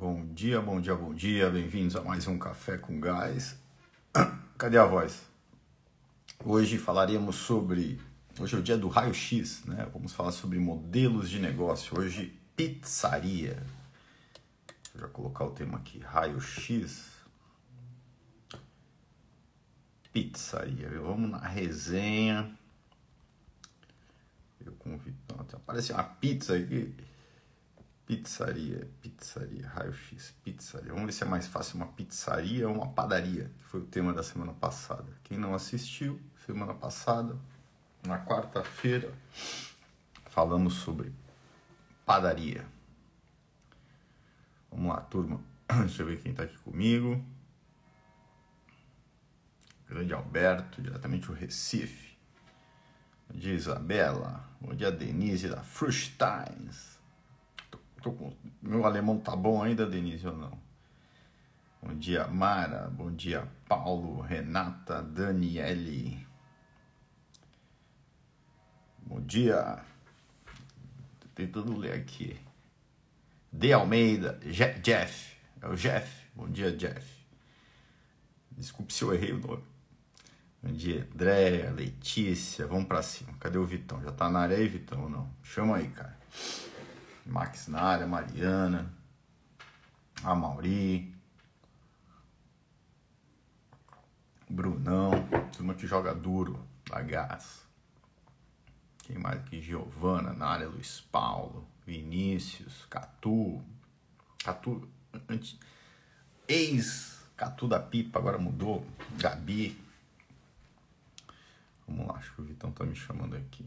Bom dia, bom dia, bom dia. Bem-vindos a mais um Café com Gás. Cadê a voz? Hoje falaremos sobre. Hoje é o dia do raio-x, né? Vamos falar sobre modelos de negócio. Hoje, pizzaria. Vou já colocar o tema aqui: raio-x. Pizzaria. Vamos na resenha. Eu convido. Aparece uma pizza aqui. Pizzaria, pizzaria, raio-x, pizzaria. Vamos ver se é mais fácil uma pizzaria ou uma padaria, que foi o tema da semana passada. Quem não assistiu, semana passada, na quarta-feira, falamos sobre padaria. Vamos lá, turma. Deixa eu ver quem está aqui comigo. Grande Alberto, diretamente do Recife. Bom dia, Isabela. Bom dia, Denise da Frusteins. Com... Meu alemão tá bom ainda, Denise, ou não? Bom dia, Mara. Bom dia, Paulo, Renata, Daniele. Bom dia. Tô tentando ler aqui. De Almeida, Je Jeff. É o Jeff. Bom dia, Jeff. Desculpe se eu errei o nome. Bom dia, Andréia, Letícia. Vamos pra cima. Cadê o Vitão? Já tá na área aí, Vitão, não? Chama aí, cara. Max na área, Mariana, a Mauri, Brunão, turma que joga duro, da gás. Quem mais aqui? Giovana na área, Luiz Paulo, Vinícius, Catu, Catu, antes, ex Catu da Pipa, agora mudou, Gabi. Vamos lá, acho que o Vitão tá me chamando aqui.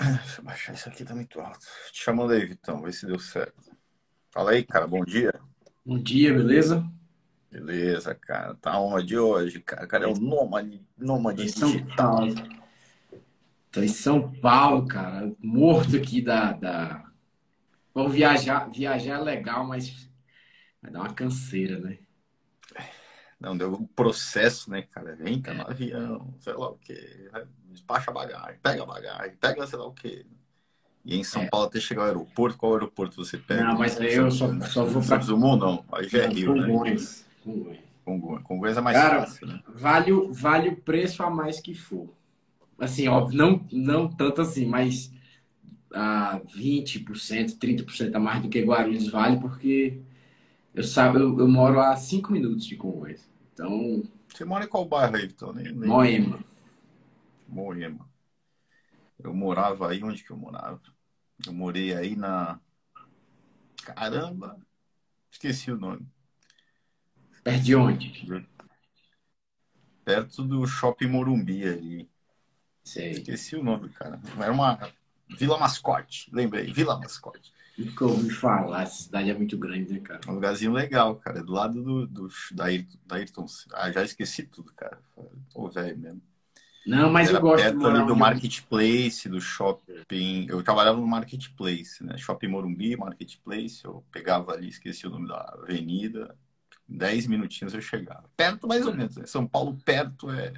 Deixa eu baixar isso aqui, tá muito alto. Te chamando aí, Vitão, vê se deu certo. Fala aí, cara, bom dia. Bom dia, beleza? Beleza, cara. Tá onde hoje, cara? Cara, é o nômade, nômade São Paulo. Tô em São Paulo, cara. Morto aqui da. da... Vamos viajar. Viajar é legal, mas vai dar uma canseira, né? Não, deu um processo, né, cara? Entra no avião, sei lá o quê. Despacha a bagagem, pega a bagagem, pega sei lá o quê. E em São é. Paulo até chegar ao aeroporto, qual aeroporto você pega? Não, mas eu só, só vou para Zumum, não. Aí já é Rio, Congonhas. né? Congonhas. Congonhas é mais Cara, fácil, né? Vale, vale o preço a mais que for. Assim, ó, não, não tanto assim, mas a 20%, 30% a mais do que Guarulhos vale, porque eu, sabe, eu, eu moro a 5 minutos de Congonhas. Então. Você mora em qual bairro aí, Vitor? Nem, nem... Moema. Moema. Eu morava aí, onde que eu morava? Eu morei aí na. Caramba! Esqueci o nome. Perto de onde? Perto do Shopping Morumbi ali. Sei. Esqueci o nome, cara. Era uma Vila Mascote. Lembrei, Vila Mascote. Nunca ouvi falar, essa cidade é muito grande, né, cara? Um lugarzinho legal, cara. É do lado do, do da, Ayrton, da Ayrton. Ah, já esqueci tudo, cara. Ô, velho mesmo. Não, mas Era eu gosto perto ali do marketplace, do shopping. Eu trabalhava no marketplace, né? Shopping Morumbi, marketplace. Eu pegava ali, esqueci o nome da avenida. Dez minutinhos eu chegava. Perto, mais ou menos. Né? São Paulo, perto é.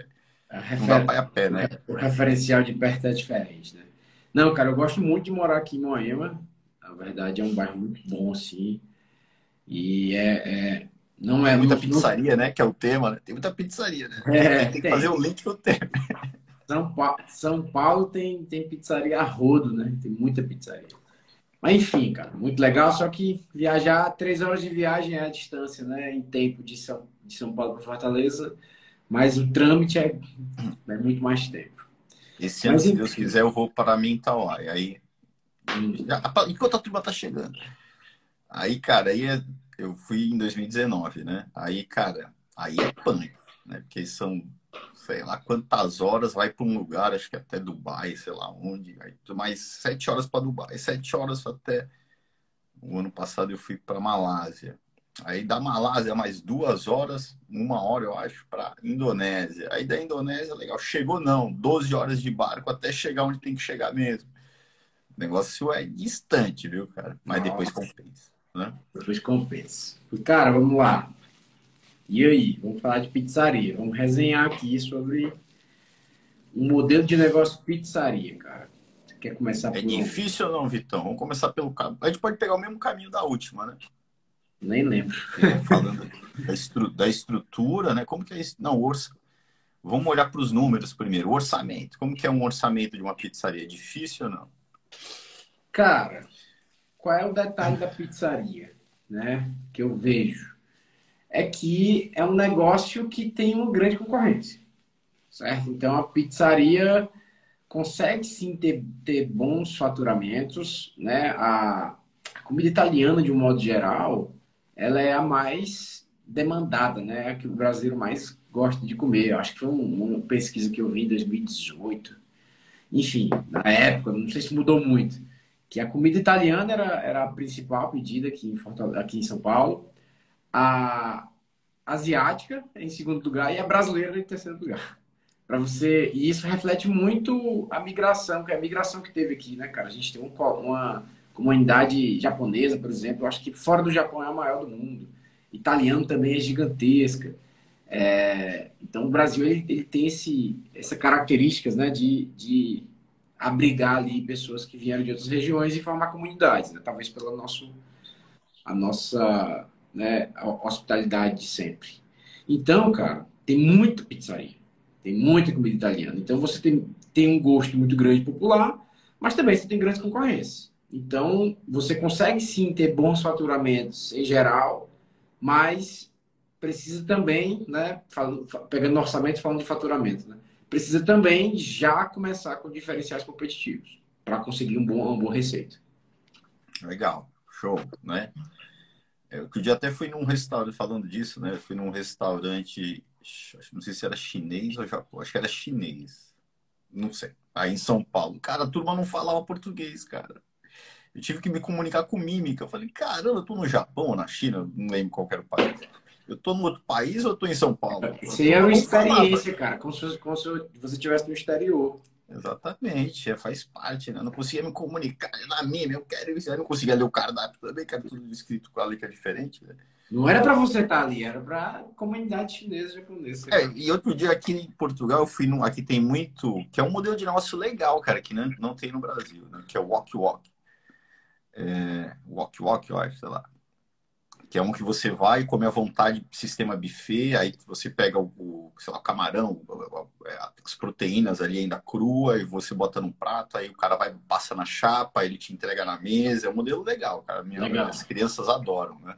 Refer... Não dá pra ir a pé, né? O referencial de perto é diferente, né? Não, cara, eu gosto muito de morar aqui em Moema. Na verdade, é um bairro muito bom, assim. E é, é não é tem muita pizzaria, né? Que é o tema, né? Tem muita pizzaria, né? É, tem que tem. fazer o link pro tema. São, pa... São Paulo tem, tem pizzaria a rodo, né? Tem muita pizzaria. Mas enfim, cara, muito legal. Só que viajar, três horas de viagem é a distância, né? Em tempo de São, de São Paulo para Fortaleza. Mas o trâmite é, é muito mais tempo. Esse ano, se Deus quiser, eu vou para Mintauá. E aí enquanto a turma tá chegando. Aí, cara, aí é, eu fui em 2019, né? Aí, cara, aí é pânico, né? Porque são, sei lá quantas horas, vai para um lugar, acho que até Dubai, sei lá onde, aí, mais sete horas para Dubai, sete horas até. O ano passado eu fui para Malásia. Aí da Malásia mais duas horas, uma hora eu acho, para Indonésia. Aí da Indonésia, legal, chegou não, 12 horas de barco até chegar onde tem que chegar mesmo. O negócio é distante, viu, cara? Mas Nossa. depois compensa, né? Depois compensa. Cara, vamos lá. E aí? Vamos falar de pizzaria. Vamos resenhar aqui sobre um modelo de negócio pizzaria, cara. quer começar é por... É difícil ou não, Vitão? Vamos começar pelo... A gente pode pegar o mesmo caminho da última, né? Nem lembro. É, falando da, estru... da, estrutura, né? Como que é isso? Não, orça... Vamos olhar para os números primeiro. O orçamento. Como que é um orçamento de uma pizzaria? Difícil ou não? Cara, qual é o detalhe da pizzaria, né? Que eu vejo é que é um negócio que tem uma grande concorrência, certo? Então a pizzaria consegue sim ter, ter bons faturamentos, né? A, comida italiana de um modo geral, ela é a mais demandada, né? A que o brasileiro mais gosta de comer. Eu acho que foi uma pesquisa que eu vi em 2018. Enfim, na época, não sei se mudou muito, que a comida italiana era, era a principal pedida aqui em, aqui em São Paulo a asiática em segundo lugar e a brasileira em terceiro lugar. Para você, e isso reflete muito a migração, que é a migração que teve aqui, né, cara? A gente tem um, uma comunidade japonesa, por exemplo, eu acho que fora do Japão é a maior do mundo. Italiano também é gigantesca. É, então o Brasil ele, ele tem esse, essa características, né, de, de abrigar ali pessoas que vieram de outras regiões e formar comunidades, né? talvez pela nosso, a nossa né, hospitalidade de sempre. Então, cara, tem muita pizzaria, tem muita comida italiana. Então, você tem, tem um gosto muito grande popular, mas também você tem grandes concorrências. Então, você consegue sim ter bons faturamentos em geral, mas precisa também, né, falando, pegando orçamento falando de faturamento, né, precisa também já começar com diferenciais competitivos para conseguir um bom, uma boa receita. Legal, show, né? Eu, que dia até fui num restaurante, falando disso, né? Eu fui num restaurante, não sei se era chinês ou Japão, acho que era chinês. Não sei. Aí em São Paulo. Cara, a turma não falava português, cara. Eu tive que me comunicar com mímica. Eu falei, caramba, eu tô no Japão ou na China, não lembro qual era o país. Eu tô no outro país ou tô em São Paulo? Isso é uma experiência, cara, como se, como se você estivesse no exterior. Exatamente, é, faz parte, né? Eu não conseguia me comunicar na minha, eu quero isso, eu não conseguia ler o cardápio também, que era tudo escrito com a letra diferente, né? Não era para você estar ali, era para comunidade chinesa japonesa. É, e outro dia aqui em Portugal, eu fui num, aqui tem muito, que é um modelo de negócio legal, cara, que não, não tem no Brasil, né? Que é o Walk Walk. É, walk Walk, eu acho, sei lá que é um que você vai e come à vontade, sistema buffet, aí você pega o, sei lá, o camarão, é, as proteínas ali ainda crua, e você bota num prato, aí o cara vai, passa na chapa, ele te entrega na mesa, é um modelo legal, cara. Minha, legal. As crianças adoram, né?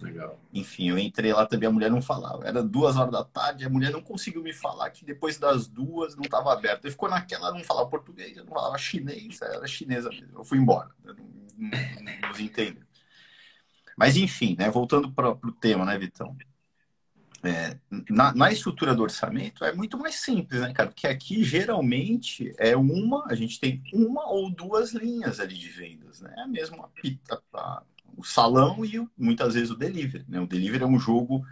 Legal. Enfim, eu entrei lá também, a mulher não falava. Era duas horas da tarde, a mulher não conseguiu me falar que depois das duas não estava aberto. Ele ficou naquela, não falava português, não falava chinês, era chinesa mesmo. Eu fui embora, não, não, não nos entendeu. Mas, enfim, né, voltando para o tema, né, Vitão? É, na, na, estrutura do orçamento é muito mais simples, né, cara? Porque aqui geralmente é uma, a gente tem uma ou duas linhas ali de vendas, né? É mesmo a, a, a, o salão e muitas vezes o delivery, né? O delivery é um jogo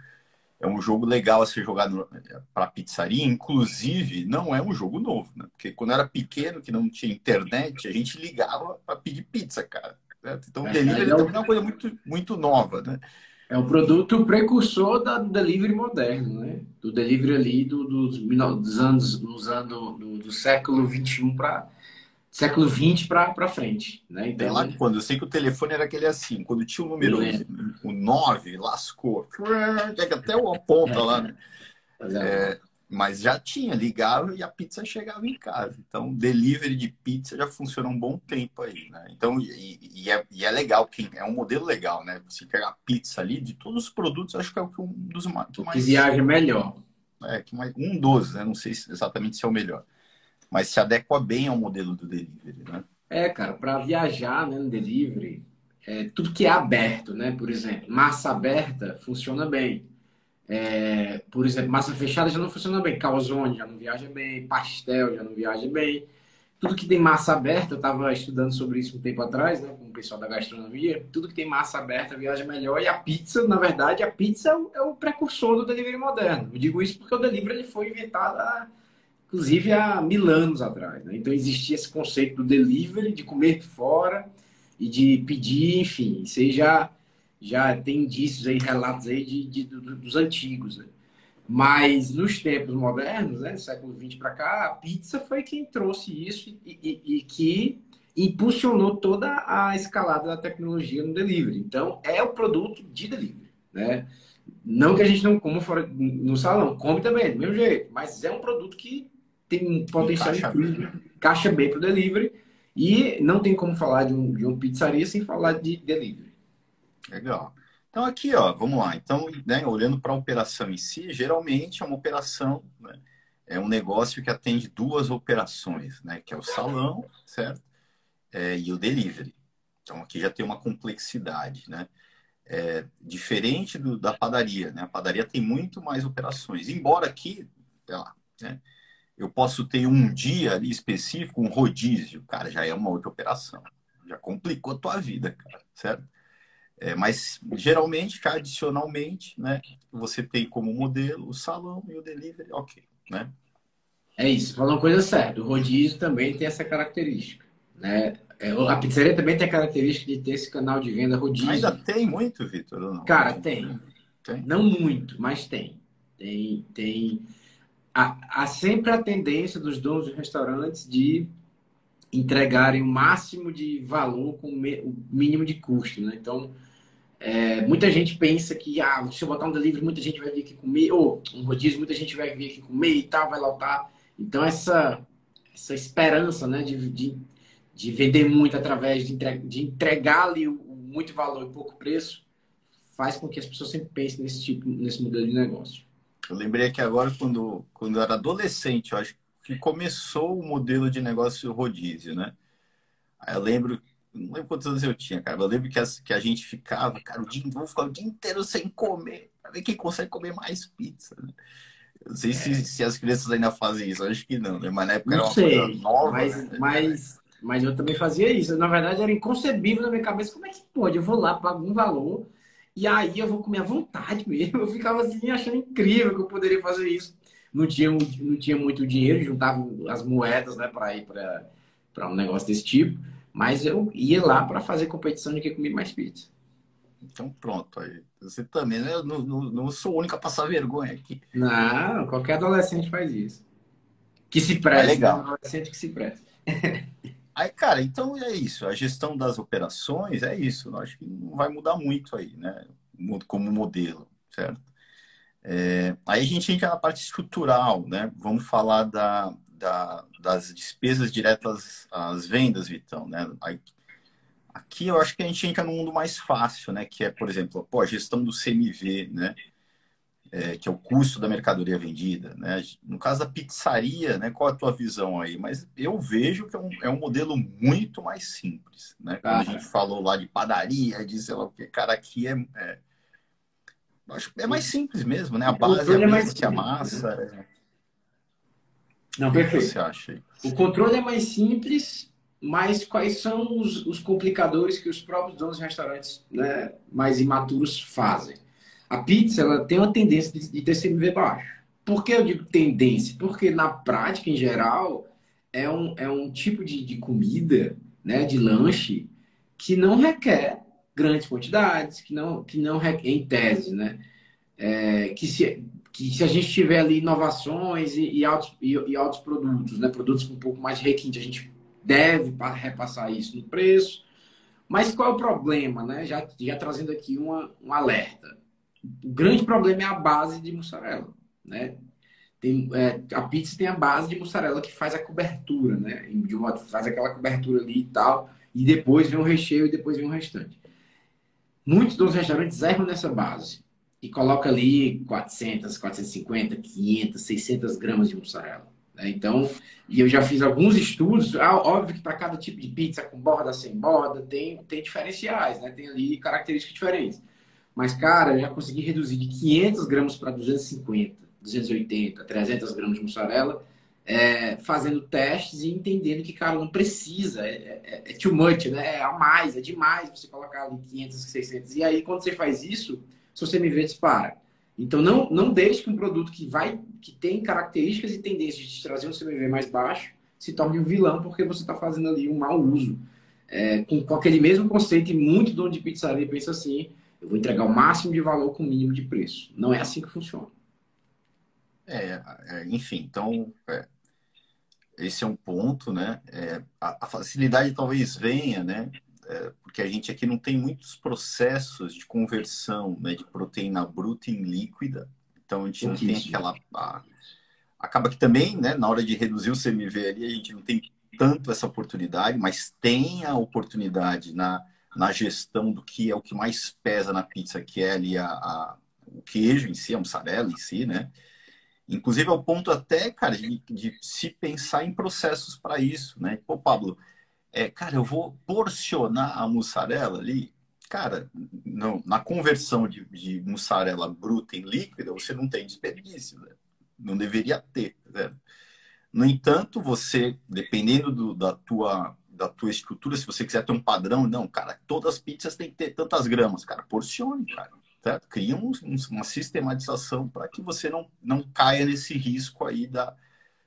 é um jogo legal a ser jogado para pizzaria, inclusive não é um jogo novo, né? Porque quando era pequeno, que não tinha internet, a gente ligava para pedir pizza, cara. Certo? Então, o é, delivery é, também é uma coisa muito, muito nova, né? É o produto precursor da, do delivery moderno, né? Do delivery ali do, dos, dos anos, dos anos do, do século 21 para século 20 para frente, né? Então, lá quando eu sei que o telefone era aquele assim, quando tinha o número o 9, lascou. Chega até o ponta lá, né? É, mas já tinha, ligava e a pizza chegava em casa. Então, delivery de pizza já funciona um bom tempo aí, né? Então, e, e, é, e é, legal, que é um modelo legal, né? Você pegar pizza ali, de todos os produtos, acho que é um dos mais... Que viaja melhor. É, que mais, um dos, né? Não sei exatamente se é o melhor. Mas se adequa bem ao modelo do delivery, né? É, cara, para viajar né, no delivery, é, tudo que é aberto, né? Por exemplo, massa aberta funciona bem é, por exemplo, massa fechada já não funciona bem, calzone já não viaja bem, pastel já não viaja bem. Tudo que tem massa aberta, eu estava estudando sobre isso um tempo atrás, né, com o pessoal da gastronomia. Tudo que tem massa aberta viaja melhor. E a pizza, na verdade, a pizza é o precursor do delivery moderno. Eu digo isso porque o delivery ele foi inventado, há, inclusive, há mil anos atrás. Né? Então existia esse conceito do delivery, de comer fora e de pedir, enfim. Aí já tem indícios aí, relatos aí de, de, de dos antigos, né? Mas nos tempos modernos, né, do século XX para cá, a pizza foi quem trouxe isso e, e, e, que impulsionou toda a escalada da tecnologia no delivery. Então, é o produto de delivery, né? Não que a gente não coma fora no salão, come também, do mesmo jeito, mas é um produto que tem um potencial encaixa incrível, bem. para o delivery e não tem como falar de, um, de uma pizzaria sem falar de delivery. Legal. Então, aqui, ó, vamos lá. Então, né, olhando para a operação em si, geralmente é uma operação, né, é um negócio que atende duas operações, né, que é o salão, certo? É, e o delivery. Então, aqui já tem uma complexidade, né? É, diferente do, da padaria, né? A padaria tem muito mais operações. Embora aqui, sei lá, né? Eu posso ter um dia ali específico, um rodízio, cara, já é uma outra operação. Já complicou a tua vida, cara, certo? É, mas geralmente, tradicionalmente, né, você tem como modelo o salão e o delivery, ok, né? É isso, falou uma coisa certa. O rodízio também tem essa característica, né? É, a pizzaria também tem a característica de ter esse canal de venda rodízio. Ainda tem muito, Vitor? Cara, tem. tem. Não muito, mas tem. Tem, tem. Há, há sempre a tendência dos donos de restaurantes de entregarem o máximo de valor com o mínimo de custo, né? Então, é, muita gente pensa que ah, se eu botar um delivery, muita gente vai vir aqui comer, ou um rodízio, muita gente vai vir aqui comer e tal, vai lotar. Então, essa, essa esperança né, de, de, de vender muito através de, entre, de entregar ali muito valor e pouco preço faz com que as pessoas sempre pensem nesse tipo, nesse modelo de negócio. Eu lembrei aqui agora, quando, quando eu era adolescente, eu acho que começou o modelo de negócio rodízio, né? Eu lembro não lembro quantos anos eu tinha, cara. Eu lembro que, as, que a gente ficava, cara, o dia, vamos ficar o dia inteiro sem comer, pra ver quem consegue comer mais pizza. Né? Eu não sei é. se, se as crianças ainda fazem isso, acho que não, né? Mas na época não era uma sei, coisa nova. Mas, né? mas, mas eu também fazia isso. Na verdade, era inconcebível na minha cabeça. Como é que pode? Eu vou lá, pago um valor e aí eu vou comer à vontade mesmo. Eu ficava assim, achando incrível que eu poderia fazer isso. Não tinha, não tinha muito dinheiro, juntava as moedas né, para ir para um negócio desse tipo. Mas eu ia lá para fazer competição de quem comia mais pizza. Então pronto, aí. Você também, né? Eu não, não, não sou o único a passar vergonha aqui. Não, qualquer adolescente faz isso. Que se preste. É legal. Né? adolescente que se preste. Aí, cara, então é isso. A gestão das operações é isso. Eu acho que não vai mudar muito aí, né? Como modelo, certo? É, aí a gente entra na parte estrutural, né? Vamos falar da, da, das despesas diretas às vendas, Vitão, né? Aqui eu acho que a gente entra num mundo mais fácil, né? Que é, por exemplo, pô, a gestão do CMV, né? É, que é o custo da mercadoria vendida, né? No caso da pizzaria, né? Qual a tua visão aí? Mas eu vejo que é um, é um modelo muito mais simples, né? Quando ah, a gente falou lá de padaria, de sei lá o que, cara, aqui é, é acho é mais simples mesmo, né? A base é, é mais que a massa. Não, perfeito. O que você acha? O controle é mais simples, mas quais são os, os complicadores que os próprios donos de restaurantes né, mais imaturos fazem? A pizza ela tem uma tendência de, de ter CMV baixo. Por que eu digo tendência? Porque na prática, em geral, é um, é um tipo de, de comida, né, de lanche, que não requer grandes quantidades, que não, que não requer, em tese, né? É, que se, que se a gente tiver ali inovações e, e, altos, e, e altos produtos, né, produtos com um pouco mais de requinte, a gente deve repassar isso no preço. Mas qual é o problema, né? Já, já trazendo aqui uma, um alerta. O grande problema é a base de mussarela, né? Tem, é, a pizza tem a base de mussarela que faz a cobertura, né? De uma, faz aquela cobertura ali e tal, e depois vem o recheio e depois vem o restante. Muitos dos restaurantes erram nessa base e coloca ali 400, 450, 500, 600 gramas de mussarela. Né? Então, e eu já fiz alguns estudos, ah, óbvio que para cada tipo de pizza, com borda, sem borda, tem, tem diferenciais, né? tem ali características diferentes. Mas, cara, eu já consegui reduzir de 500 gramas para 250, 280, 300 gramas de mussarela, é, fazendo testes e entendendo que, cara, não precisa, é, é, é too much, né? É a mais, é demais você colocar ali 500, 600. E aí, quando você faz isso, seu CMV dispara. Então não, não deixe que um produto que vai que tem características e tendências de trazer um CMV mais baixo se torne um vilão porque você está fazendo ali um mau uso. É, com, com, aquele mesmo conceito e muito dono de pizzaria pensa assim, eu vou entregar o máximo de valor com o mínimo de preço. Não é assim que funciona. É, é enfim, então é, esse é um ponto, né? É, a, a, facilidade talvez venha, né? É, porque a gente aqui não tem muitos processos de conversão né, de proteína bruta em líquida. Então a gente não tem aquela. A, acaba que também, né, na hora de reduzir o CMV ali, a gente não tem tanto essa oportunidade, mas tem a oportunidade na, na gestão do que é o que mais pesa na pizza, que é ali a, a o queijo em si, a mussarela em si, né? Inclusive, ao ponto até, cara, de, de se pensar em processos para isso, né? Pô, Pablo, é, cara, eu vou porcionar a mussarela ali. Cara, não, na conversão de, de mussarela bruta em líquida, você não tem desperdício, né? Não deveria ter, né? No entanto, você, dependendo do, da, tua, da tua estrutura, se você quiser ter um padrão, não, cara, todas as pizzas têm que ter tantas gramas, cara, porcione, cara certo? Cria um, uma sistematização para que você não, não caia nesse risco aí da,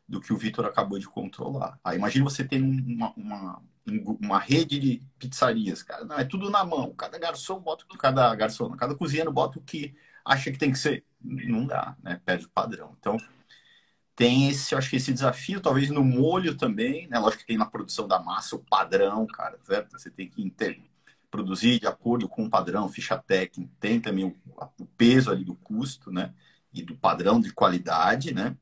do que o Vitor acabou de controlar. Aí imagina você ter uma, uma, uma rede de pizzarias, cara. Não, é tudo na mão. Cada garçom bota, cada garçom, cada cozinheiro bota o que acha que tem que ser. Não dá, né? Perde o padrão. Então, tem esse, acho que esse desafio, talvez no molho também, né? Lógico que tem na produção da massa o padrão, cara, certo? Você tem que entender produzir de acordo com o padrão, ficha técnica, tem também o, o, peso ali do custo, né? E do padrão de qualidade, né?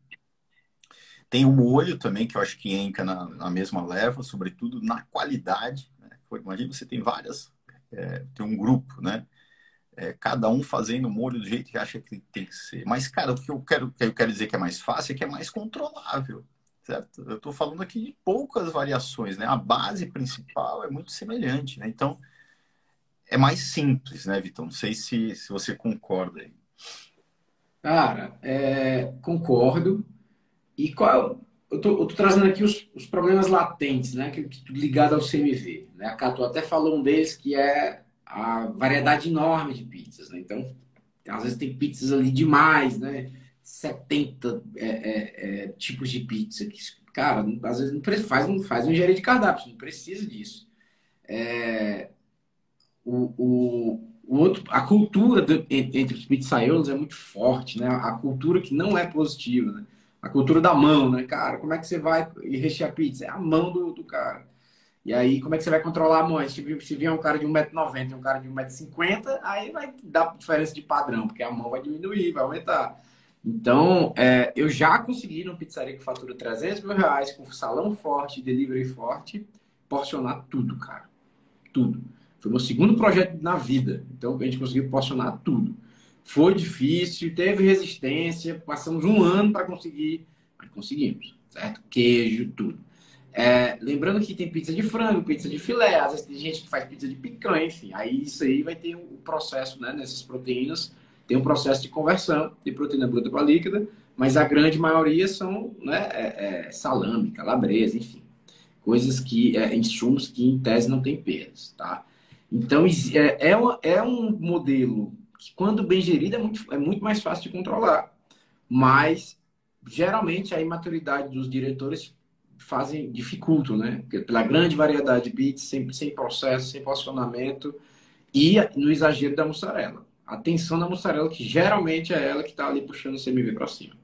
Tem o molho também, que eu acho que entra na, na mesma leva, sobretudo na qualidade. Né? Imagina, você tem várias, é, tem um grupo, né? É, cada um fazendo o molho do jeito que acha que tem que ser. Mas, cara, o que eu quero, que eu quero dizer que é mais fácil é que é mais controlável, certo? Eu estou falando aqui de poucas variações, né? A base principal é muito semelhante, né? Então, é mais simples, né, Vitor? Não sei se, se você concorda aí. Cara, é, concordo. E qual eu tô, eu tô trazendo aqui os, os, problemas latentes, né, que, ligado ao CMV. Né? A Cato até falou um deles que é a variedade enorme de pizzas, né? Então, às vezes tem pizzas ali demais, né? 70 é, é, é, tipos de pizza que, cara, às vezes não faz, não faz um engenharia de cardápio, não precisa disso. É, o, o, o outro, a cultura do, entre os pizzaiolos é muito forte, né? A cultura que não é positiva, né? A cultura da mão, né? Cara, como é que você vai rechear pizza? É a mão do, do cara. E aí, como é que você vai controlar a mão? Se, se vier um cara de 1,90m e um cara de 1,50m, aí vai dar diferença de padrão, porque a mão vai diminuir, vai aumentar. Então, é, eu já consegui numa pizzaria que fatura 300 mil reais, com salão forte, delivery forte, porcionar tudo, cara. Tudo. Foi meu segundo projeto na vida. Então a gente conseguiu proporcionar tudo. Foi difícil, teve resistência, passamos um ano para conseguir, mas conseguimos, certo? Queijo, tudo. É, lembrando que tem pizza de frango, pizza de filé, às vezes tem gente que faz pizza de picanha, enfim. Aí isso aí vai ter um processo, né? Nessas proteínas, tem um processo de conversão de proteína bruta para líquida, mas a grande maioria são né, é, é, salame, calabresa, enfim. Coisas que, é, insumos que em tese não tem perdas, tá? Então, é, é, uma, é um modelo que, quando bem gerido, é muito, é muito mais fácil de controlar. Mas, geralmente, a imaturidade dos diretores fazem, dificultam, né? Porque pela grande variedade de bits, sem, sem processo, sem posicionamento e no exagero da mussarela. A tensão da mussarela, que geralmente é ela que está ali puxando o CMV para cima.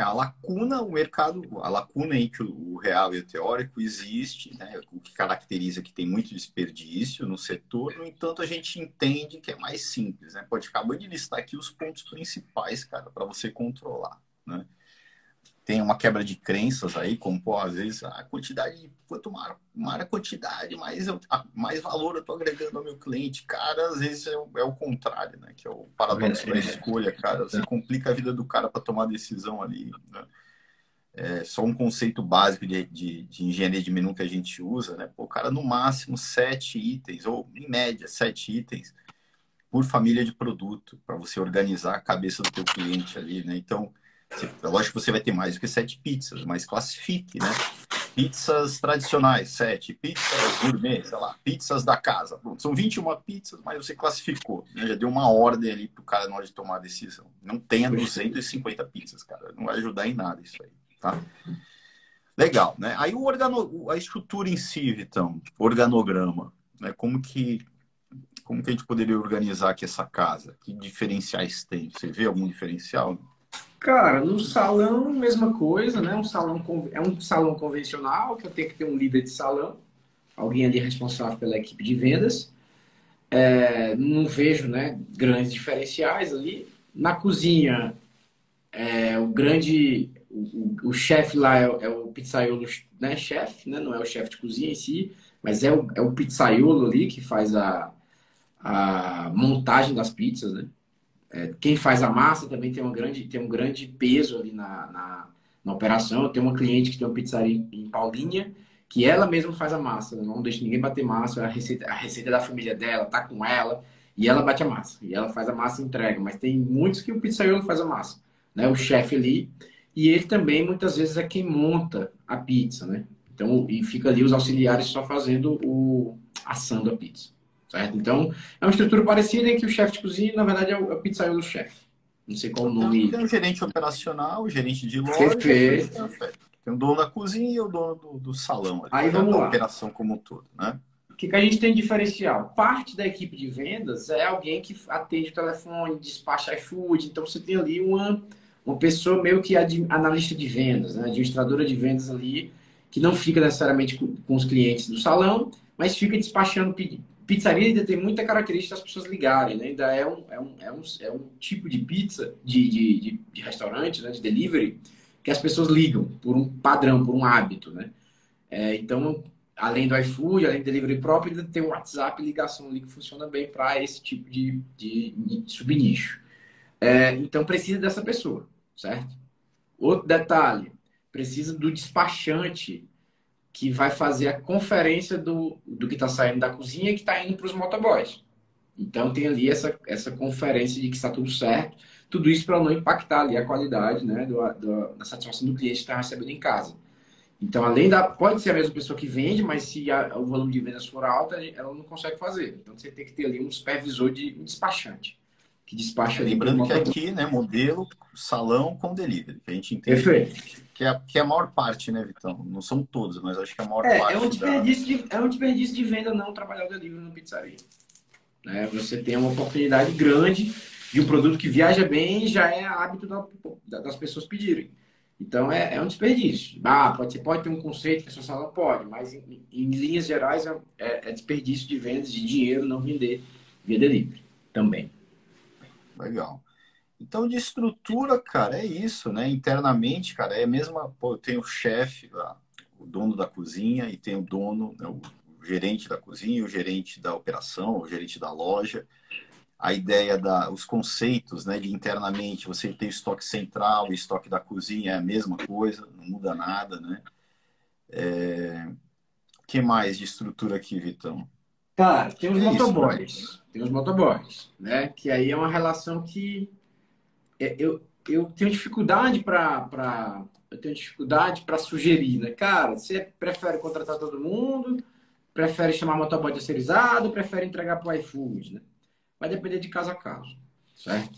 É, a lacuna, o mercado, a lacuna entre o real e o teórico existe, né? o que caracteriza que tem muito desperdício no setor, no entanto, a gente entende que é mais simples, né? Pode acabar de listar aqui os pontos principais, cara, para você controlar, né? Tem uma quebra de crenças aí, como, pô, às vezes a quantidade, quanto maior, maior a quantidade, mais, eu, mais valor eu tô agregando ao meu cliente. Cara, às vezes é o, é o contrário, né? Que é o paradoxo é, da escolha, cara. Você complica a vida do cara para tomar decisão ali, né? É só um conceito básico de, de, de, engenharia de menu que a gente usa, né? Pô, cara, no máximo sete itens, ou em média, sete itens por família de produto, para você organizar a cabeça do teu cliente ali, né? Então, lógico que você vai ter mais do que sete pizzas, mas classifique, né? Pizzas tradicionais, sete. Pizzas gourmet, sei lá. Pizzas da casa. Pronto, são 21 pizzas, mas você classificou. Né? Já deu uma ordem ali pro cara na hora de tomar a decisão. Não tenha 250 pizzas, cara. Não vai ajudar em nada isso aí, tá? Legal, né? Aí o organo... a estrutura em si, então, organograma, né? Como que como que a gente poderia organizar aqui essa casa? Que diferenciais tem? Você vê algum diferencial? Cara, no salão, mesma coisa, né? Um salão, é um salão convencional que eu tenho que ter um líder de salão, alguém ali responsável pela equipe de vendas. É, não vejo né, grandes diferenciais ali. Na cozinha, é, o grande, o, o chefe lá é, é, o pizzaiolo, né, chefe, né, não é o chefe de cozinha em si, mas é o, é o pizzaiolo ali que faz a, a montagem das pizzas, né? É, quem faz a massa também tem, uma grande, tem um grande peso ali na, na, na, operação. Eu tenho uma cliente que tem uma pizzaria em Paulinha, que ela mesma faz a massa. Não deixa ninguém bater massa. A receita, a receita da família dela tá com ela e ela bate a massa. E ela faz a massa e entrega. Mas tem muitos que o pizzaiolo faz a massa. Né? O chefe ali. E ele também, muitas vezes, é quem monta a pizza, né? Então, e fica ali os auxiliares só fazendo o assando a pizza. Certo? Então, é uma estrutura parecida em que o chefe de cozinha, na verdade, é o, é o pizzaiolo do chefe. Não sei qual o nome. Então, tem o gerente operacional, o gerente de loja. Perfeito. Tem o dono da cozinha e o dono do, do salão. Ali, Aí vamos da lá. operação como um todo, né? O que, que a gente tem de diferencial? Parte da equipe de vendas é alguém que atende o telefone, despacha iFood. Então, você tem ali uma, uma pessoa meio que analista de vendas, né? administradora de vendas ali, que não fica necessariamente com, com os clientes do salão, mas fica despachando Pizzaria ainda tem muita característica das pessoas ligarem, né? Ainda é um, é um, é um, é um tipo de pizza, de, de, de, de restaurante, né? de delivery, que as pessoas ligam por um padrão, por um hábito, né? É, então, além do iFood, além do delivery próprio, ainda tem o WhatsApp ligação ali que funciona bem para esse tipo de, de, de subnicho. É, então, precisa dessa pessoa, certo? Outro detalhe, precisa do despachante que vai fazer a conferência do, do que está saindo da cozinha e que está indo para os motoboys. Então tem ali essa, essa conferência de que está tudo certo, tudo isso para não impactar ali a qualidade né, do, do, da satisfação do cliente que está recebendo em casa. Então, além da. Pode ser a mesma pessoa que vende, mas se a, o volume de vendas for alto, ela não consegue fazer. Então, você tem que ter ali um supervisor de um despachante. Que despacha Lembrando que aqui, né, modelo salão com delivery, que a gente entende. Perfeito que é, que é a maior parte, né, Vitão? Não são todos, mas acho que é a maior é, parte. É um, desperdício da... de, é um desperdício de venda não trabalhar o delivery no pizzaria. Né? Você tem uma oportunidade grande de um produto que viaja bem já é hábito da, das pessoas pedirem. Então é, é, um desperdício. Ah, pode, você pode ter um conceito que a sua sala pode, mas em, em linhas gerais é, é, é, desperdício de vendas, de dinheiro não vender via delivery também. Legal. Então, de estrutura, cara, é isso, né? Internamente, cara, é a mesma. Pô, eu tenho o chefe, o dono da cozinha, e tem o dono, né, o gerente da cozinha, o gerente da operação, o gerente da loja. A ideia da, os conceitos, né, de internamente você tem o estoque central, o estoque da cozinha é a mesma coisa, não muda nada, né? É... que mais de estrutura aqui, Vitão? Cara, tem os é motoboys. Isso, né? Tem os motoboys, né? Que aí é uma relação que eu, eu tenho dificuldade para eu tenho dificuldade para sugerir, né? Cara, você prefere contratar todo mundo, prefere chamar motoboy terceirizado, prefere entregar para o iFood, né? Vai depender de caso a caso, certo?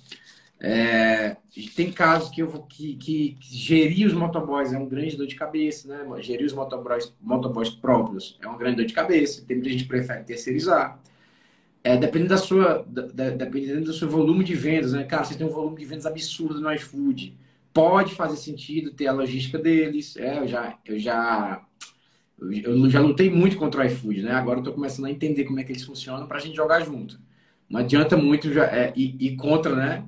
É, tem casos que eu vou que, que, que, gerir os motoboys é um grande dor de cabeça, né? Gerir os motoboys, motoboys próprios é uma grande dor de cabeça. Tem gente que prefere terceirizar. É, dependendo da sua, da, dependendo do seu volume de vendas, né? Cara, você tem um volume de vendas absurdo no iFood. Pode fazer sentido ter a logística deles. É, eu já, eu já, eu já lutei muito contra o iFood, né? Agora eu tô começando a entender como é que eles funcionam para a gente jogar junto. Não adianta muito já, é, e, contra, né?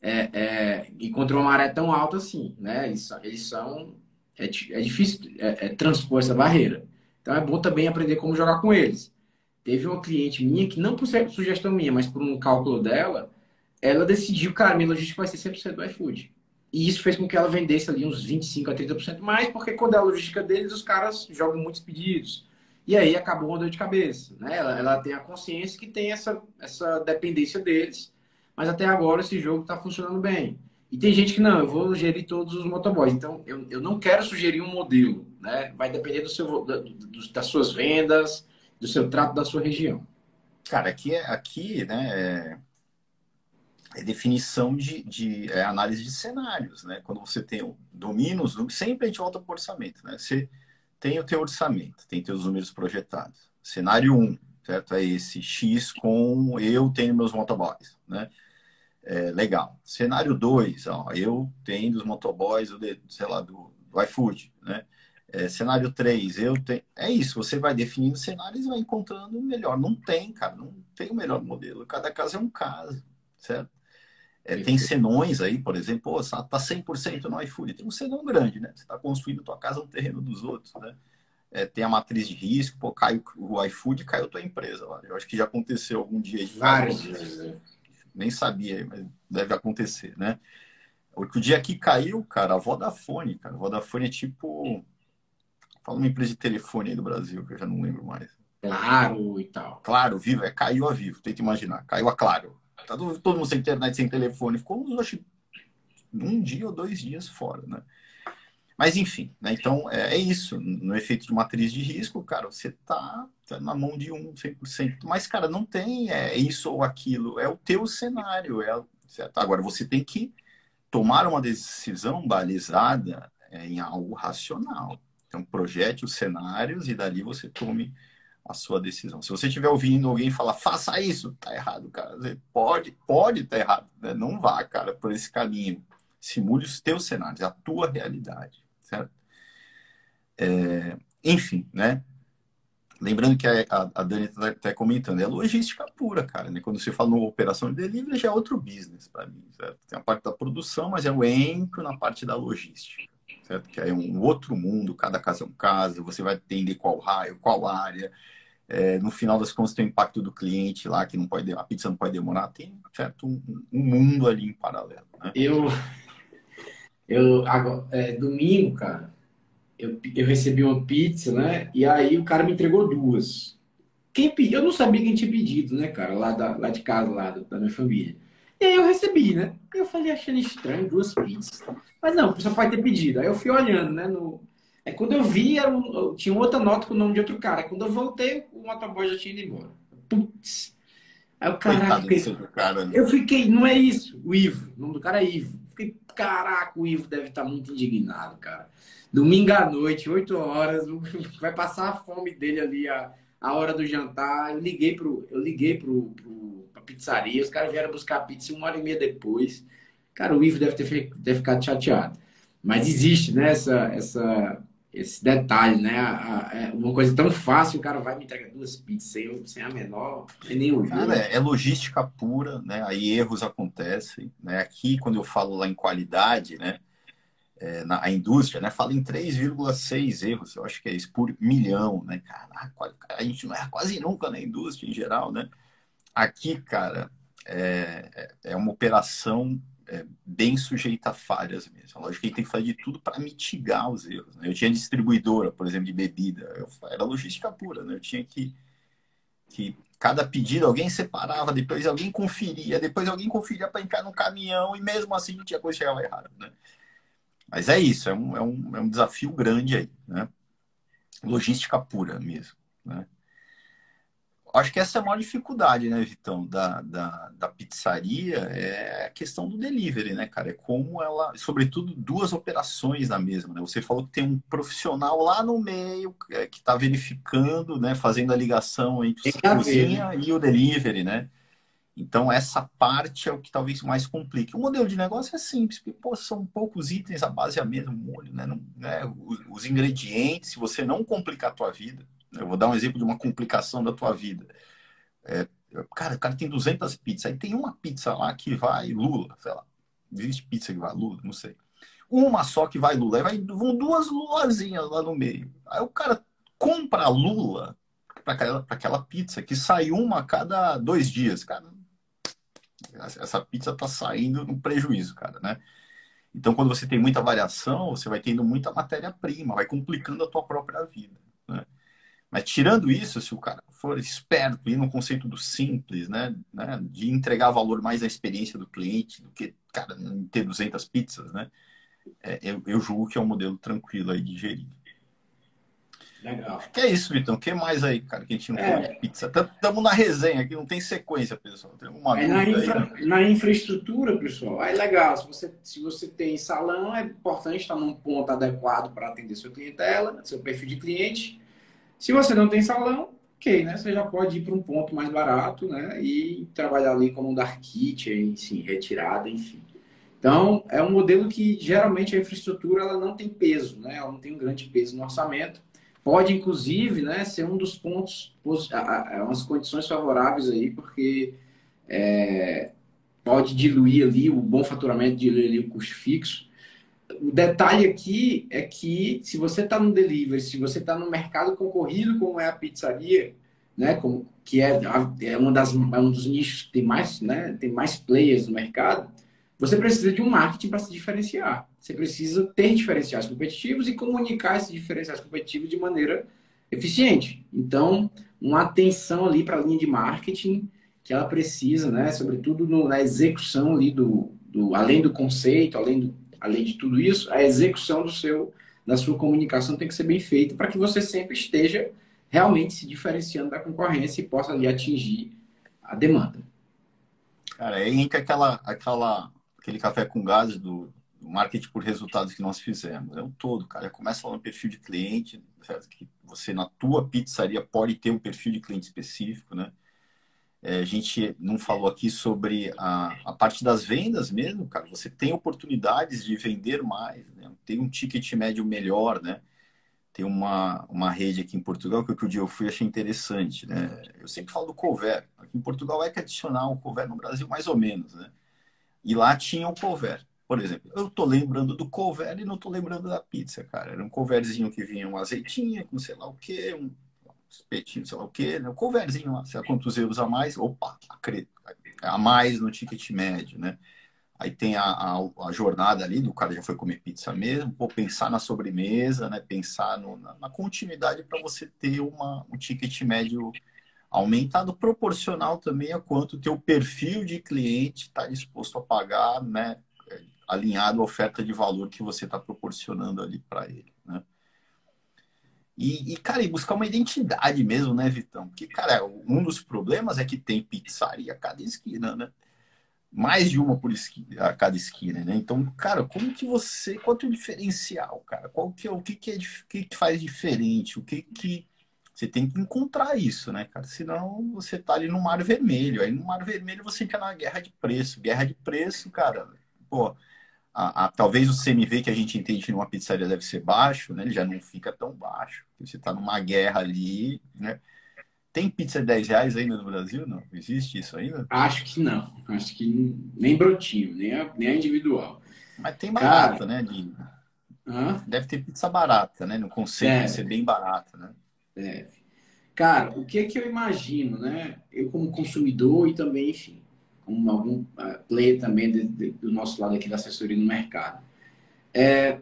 É, é, e contra uma maré tão alta assim, né? Eles eles são é, é difícil é, é transpor essa barreira. Então é bom também aprender como jogar com eles. Teve uma cliente minha que, não por sugestão minha, mas por um cálculo dela, ela decidiu, cara, minha logística vai ser 100% do iFood. E isso fez com que ela vendesse ali uns 25% a 30% mais, porque quando é a logística deles, os caras jogam muitos pedidos. E aí acabou uma dor de cabeça. Né? Ela, ela tem a consciência que tem essa, essa dependência deles, mas até agora esse jogo está funcionando bem. E tem gente que não, eu vou gerir todos os motoboys. Então, eu, eu não quero sugerir um modelo. Né? Vai depender do seu, da, do, das suas vendas, do seu trato da sua região? Cara, aqui, é, aqui né, é, é definição de, de é análise de cenários, né? Quando você tem o domínio, sempre a gente volta para o orçamento, né? Você tem o teu orçamento, tem teus números projetados. Cenário 1, certo? É esse X com eu tenho meus motoboys, né? É, legal. Cenário 2, eu tenho dos motoboys, sei lá, do, do iFood, né? É, cenário 3, eu tenho. É isso, você vai definindo cenários e vai encontrando o melhor. Não tem, cara, não tem o melhor modelo. Cada caso é um caso, certo? É, tem senões aí, por exemplo, pô, tá 100% no iFood. Tem um senão grande, né? Você está construindo tua casa no terreno dos outros, né? É, tem a matriz de risco, pô, cai o iFood caiu tua empresa lá. Eu acho que já aconteceu algum dia. Vários né? Nem sabia, mas deve acontecer, né? O dia que caiu, cara, a Vodafone, cara. A Vodafone é tipo. Fala uma empresa de telefone aí do Brasil, que eu já não lembro mais. Claro e tal. Claro, vivo, é caiu a vivo, tenta imaginar. Caiu a claro. Tá todo, todo mundo sem internet, sem telefone. Ficou, acho, um dia ou dois dias fora, né? Mas, enfim, né? então é, é, isso. No efeito de matriz de risco, cara, você tá, tá na mão de um 100%. Mas, cara, não tem é, isso ou aquilo. É o teu cenário. É, certo? Agora, você tem que tomar uma decisão balizada é, em algo racional. Então, projete os cenários e dali você tome a sua decisão. Se você estiver ouvindo alguém falar, faça isso, tá errado, cara. Você pode, pode tá errado. Né? Não vá, cara, por esse caminho. Simule os teus cenários, a tua realidade, certo? É, enfim, né? Lembrando que a, a Dani está tá comentando, é logística pura, cara. Né? Quando você fala numa operação de delivery, já é outro business para mim, certo? Tem a parte da produção, mas eu entro na parte da logística, certo? Que é um outro mundo, cada casa é um caso, você vai entender qual raio, qual área. É, no final das contas, tem o impacto do cliente lá, que não pode, a pizza não pode demorar, tem certo um, um mundo ali em paralelo. Né? Eu, eu agora, é, domingo, cara, eu, eu recebi uma pizza, né? E aí o cara me entregou duas. Quem pediu? Eu não sabia quem tinha pedido, né, cara, lá, da, lá de casa, lá da minha família. E aí eu recebi, né? Eu falei achando estranho, duas pizzas. Mas não, só pode ter pedido. Aí eu fui olhando, né? No... É quando eu vi, era um... tinha outra nota com o nome de outro cara. Quando eu voltei, o motoboy já tinha ido embora. Putz. Aí o caraca, fiquei... cara, né? eu fiquei, não é isso, o Ivo. O nome do cara é Ivo. Fiquei, caraca, o Ivo deve estar muito indignado, cara. Domingo à noite, 8 horas, vai passar a fome dele ali, a, a hora do jantar. Eu liguei pro, eu liguei pro, pro pra pizzaria, os caras vieram buscar a pizza uma hora e meia depois. Cara, o Ivo deve ter, ter ficado chateado. Mas existe, né, essa, essa, esse detalhe, né? A, a, é uma coisa tão fácil, o cara vai me entregar duas pizzas sem, sem a menor, sem nenhum. Cara, é, é logística pura, né? Aí erros acontecem, né? Aqui, quando eu falo lá em qualidade, né? é, na a indústria, né, fala em 3,6 erros, eu acho que é isso, por milhão, né? Caraca, a gente não erra quase nunca na indústria em geral, né? Aqui, cara, é, é, é uma operação é, bem sujeita a falhas mesmo. Lógico que a gente tem que fazer de tudo para mitigar os erros. Né? Eu tinha distribuidora, por exemplo, de bebida, eu, era logística pura, né? Eu tinha que, que cada pedido alguém separava, depois alguém conferia, depois alguém conferia para entrar no caminhão e mesmo assim tinha coisa que chegava errada, né? Mas é isso, é um, é um, é um desafio grande aí, né? Logística pura mesmo, né? Acho que essa é a maior dificuldade, né, Vitão, da, da, da pizzaria, é a questão do delivery, né, cara? É como ela, sobretudo, duas operações na mesma, né? Você falou que tem um profissional lá no meio é, que está verificando, né, fazendo a ligação entre a cozinha né? e o delivery, né? Então, essa parte é o que talvez mais complique. O modelo de negócio é simples, porque pô, são poucos itens, a base é a mesma, molho, né? Não, né? Os, os, ingredientes, se você não complicar a tua vida? Eu vou dar um exemplo de uma complicação da tua vida. É, cara, o cara tem 200 pizzas, aí tem uma pizza lá que vai Lula, sei lá. Existe pizza que vai Lula? Não sei. Uma só que vai Lula, aí vai, vão duas lulazinhas lá no meio. Aí o cara compra Lula para aquela, aquela pizza que sai uma a cada dois dias. Cara, essa pizza tá saindo no prejuízo, cara, né? Então, quando você tem muita variação, você vai tendo muita matéria-prima, vai complicando a tua própria vida? Mas tirando isso, se o cara for esperto e no conceito do simples, né, né, de entregar valor mais à experiência do cliente do que, cara, ter 200 pizzas, né, é, eu, eu julgo que é um modelo tranquilo aí de gerir. Legal. Que é isso, Vitão? O que mais aí, cara, que a gente não é. de pizza? Estamos na resenha aqui, não tem sequência, pessoal. Tem uma é na, infra, aí, na infraestrutura, pessoal, aí legal. Se você, se você tem salão, é importante estar num ponto adequado para atender sua clientela, seu perfil de cliente. Se você não tem salão, ok, né? Você já pode ir para um ponto mais barato, né? E trabalhar ali como um dark kit, sim, retirada, enfim. Então, é um modelo que geralmente a infraestrutura ela não tem peso, né? Ela não tem um grande peso no orçamento. Pode, inclusive, né, ser um dos pontos, umas condições favoráveis aí, porque é, pode diluir ali o bom faturamento, diluir ali o custo fixo. O detalhe aqui é que se você está no delivery, se você está no mercado concorrido como é a pizzaria, né, como, que é, é, uma das, é um dos nichos que tem mais, né, tem mais players no mercado, você precisa de um marketing para se diferenciar. Você precisa ter diferenciais competitivos e comunicar esses diferenciais competitivos de maneira eficiente. Então, uma atenção ali para a linha de marketing que ela precisa, né, sobretudo no, na execução ali do, do, além do conceito, além, do, além de tudo isso, a execução do seu da sua comunicação tem que ser bem feita para que você sempre esteja realmente se diferenciando da concorrência e possa ali atingir a demanda. Cara, aí entra aquela, aquela aquele café com gás do, do marketing por resultados que nós fizemos. É um todo, cara. Começa lá no perfil de cliente, certo? que você na tua pizzaria pode ter um perfil de cliente específico, né? É, a gente não falou aqui sobre a, a parte das vendas mesmo, cara. Você tem oportunidades de vender mais, né? tem um ticket médio melhor, né? Tem uma, uma rede aqui em Portugal que outro dia eu fui achei interessante, né? Eu sempre falo do cover. Aqui em Portugal é que adicionar o cover no Brasil mais ou menos, né? E lá tinha o cover. Por exemplo, eu tô lembrando do cover e não tô lembrando da pizza, cara. Era um coverzinho que vinha um azeitinho com sei lá o quê, um espetinho, sei lá o quê, né? Um coverzinho lá, sei lá quantos euros a mais. Opa, a mais no ticket médio, né? Aí tem a, a, a, jornada ali do cara já foi comer pizza mesmo, pô, pensar na sobremesa, né? Pensar no, na, na, continuidade para você ter uma, um ticket médio aumentado proporcional também a quanto o teu perfil de cliente está disposto a pagar, né, alinhado à oferta de valor que você está proporcionando ali para ele, né? E, e, cara, e buscar uma identidade mesmo, né, Vitão? Porque, cara, um dos problemas é que tem pizzaria a cada esquina, né? Mais de uma por esquina, a cada esquina, né? Então, cara, como que você... Qual é o diferencial, cara? Qual que é, o que que, é, o que, que faz diferente? O que que você tem que encontrar isso, né, cara? Senão você tá ali no mar vermelho. Aí no mar vermelho você fica na guerra de preço. Guerra de preço, cara, pô, a, a, talvez o CMV que a gente entende numa pizzaria deve ser baixo, né? Ele já não fica tão baixo. Você tá numa guerra ali, né? Tem pizza de 10 reais ainda no Brasil? Não? Existe isso ainda? Acho que não. Acho que nem brotinho, nem a, nem a individual. Mas tem barata, cara... né? De... Hã? Deve ter pizza barata, né? No conceito é. de ser bem barata, né? Deve. Cara, o que é que eu imagino, né? Eu como consumidor e também, enfim, como algum uh, player também de, de, do nosso lado aqui da assessoria no mercado. É,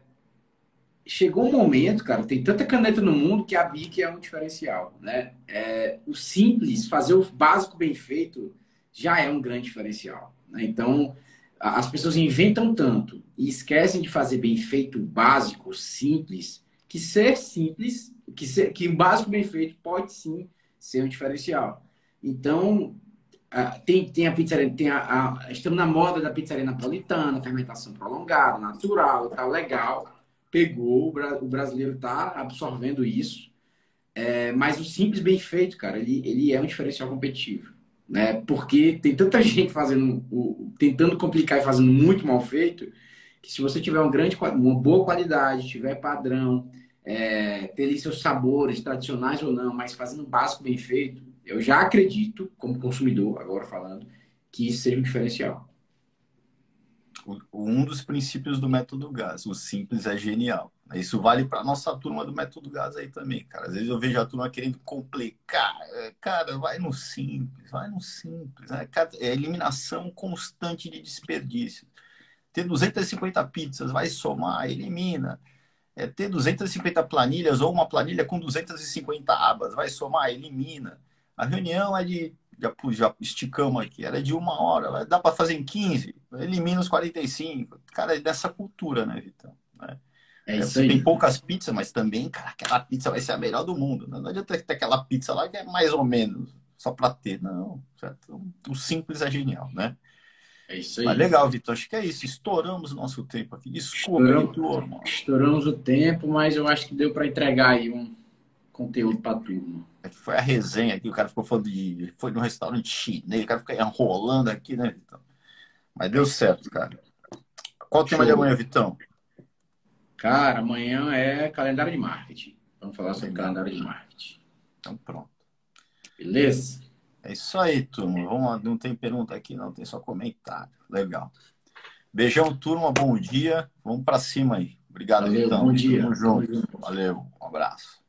chegou um momento, cara, tem tanta caneta no mundo que a BIC é um diferencial, né? É, o simples, fazer o básico bem feito já é um grande diferencial. Né? Então, as pessoas inventam tanto e esquecem de fazer bem feito, básico, simples, que ser simples que, se, que o básico bem feito pode sim ser um diferencial. Então, tem, tem a pizzaria, tem a, a, estamos na moda da pizzaria napolitana, fermentação prolongada, natural, tá legal. Pegou, o brasileiro tá absorvendo isso. É, mas o simples bem feito, cara, ele, ele é um diferencial competitivo. Né? Porque tem tanta gente fazendo, o, tentando complicar e fazendo muito mal feito, que se você tiver uma grande, uma boa qualidade, tiver padrão, é, ter seus sabores tradicionais ou não, mas fazendo básico bem feito, eu já acredito, como consumidor, agora falando, que isso seja um diferencial. Um dos princípios do método GAS, o simples é genial. Isso vale para nossa turma do método GAS aí também, cara. Às vezes eu vejo a turma querendo complicar. Cara, vai no simples, vai no simples. Né? É eliminação constante de desperdício. Ter 250 pizzas, vai somar, elimina é ter 250 planilhas ou uma planilha com 250 abas, vai somar, elimina. A reunião é de, já, já esticamos aqui, era de uma hora, dá para fazer em 15, elimina os 45. Cara, é dessa cultura, né, Vitão? Né? É isso Você tem poucas pizzas, mas também, cara, aquela pizza vai ser a melhor do mundo. Não adianta ter aquela pizza lá que é mais ou menos, só para ter. Não, certo? O simples é genial, né? É isso aí. Mas legal, Vitor. Acho que é isso. Estouramos o nosso tempo aqui. Desculpa, estouramos, Vitor. Estouramos o tempo, mas eu acho que deu para entregar aí um conteúdo para turma. Foi a resenha aqui, o cara ficou falando de. Foi no restaurante chinês, o cara fica enrolando aqui, né, Vitão? Mas deu certo, cara. Qual o tema de amanhã, Vitão? Cara, amanhã é calendário de marketing. Vamos falar sobre Legal. calendário de marketing. Então pronto. Beleza? É isso aí, turma. Vamos, não tem pergunta aqui, não, tem só comentário. Legal. Beijão, turma. Bom dia. Vamos para cima aí. Obrigado, Valeu, Vitão. Bom dia. Tamo junto. Valeu. Um abraço.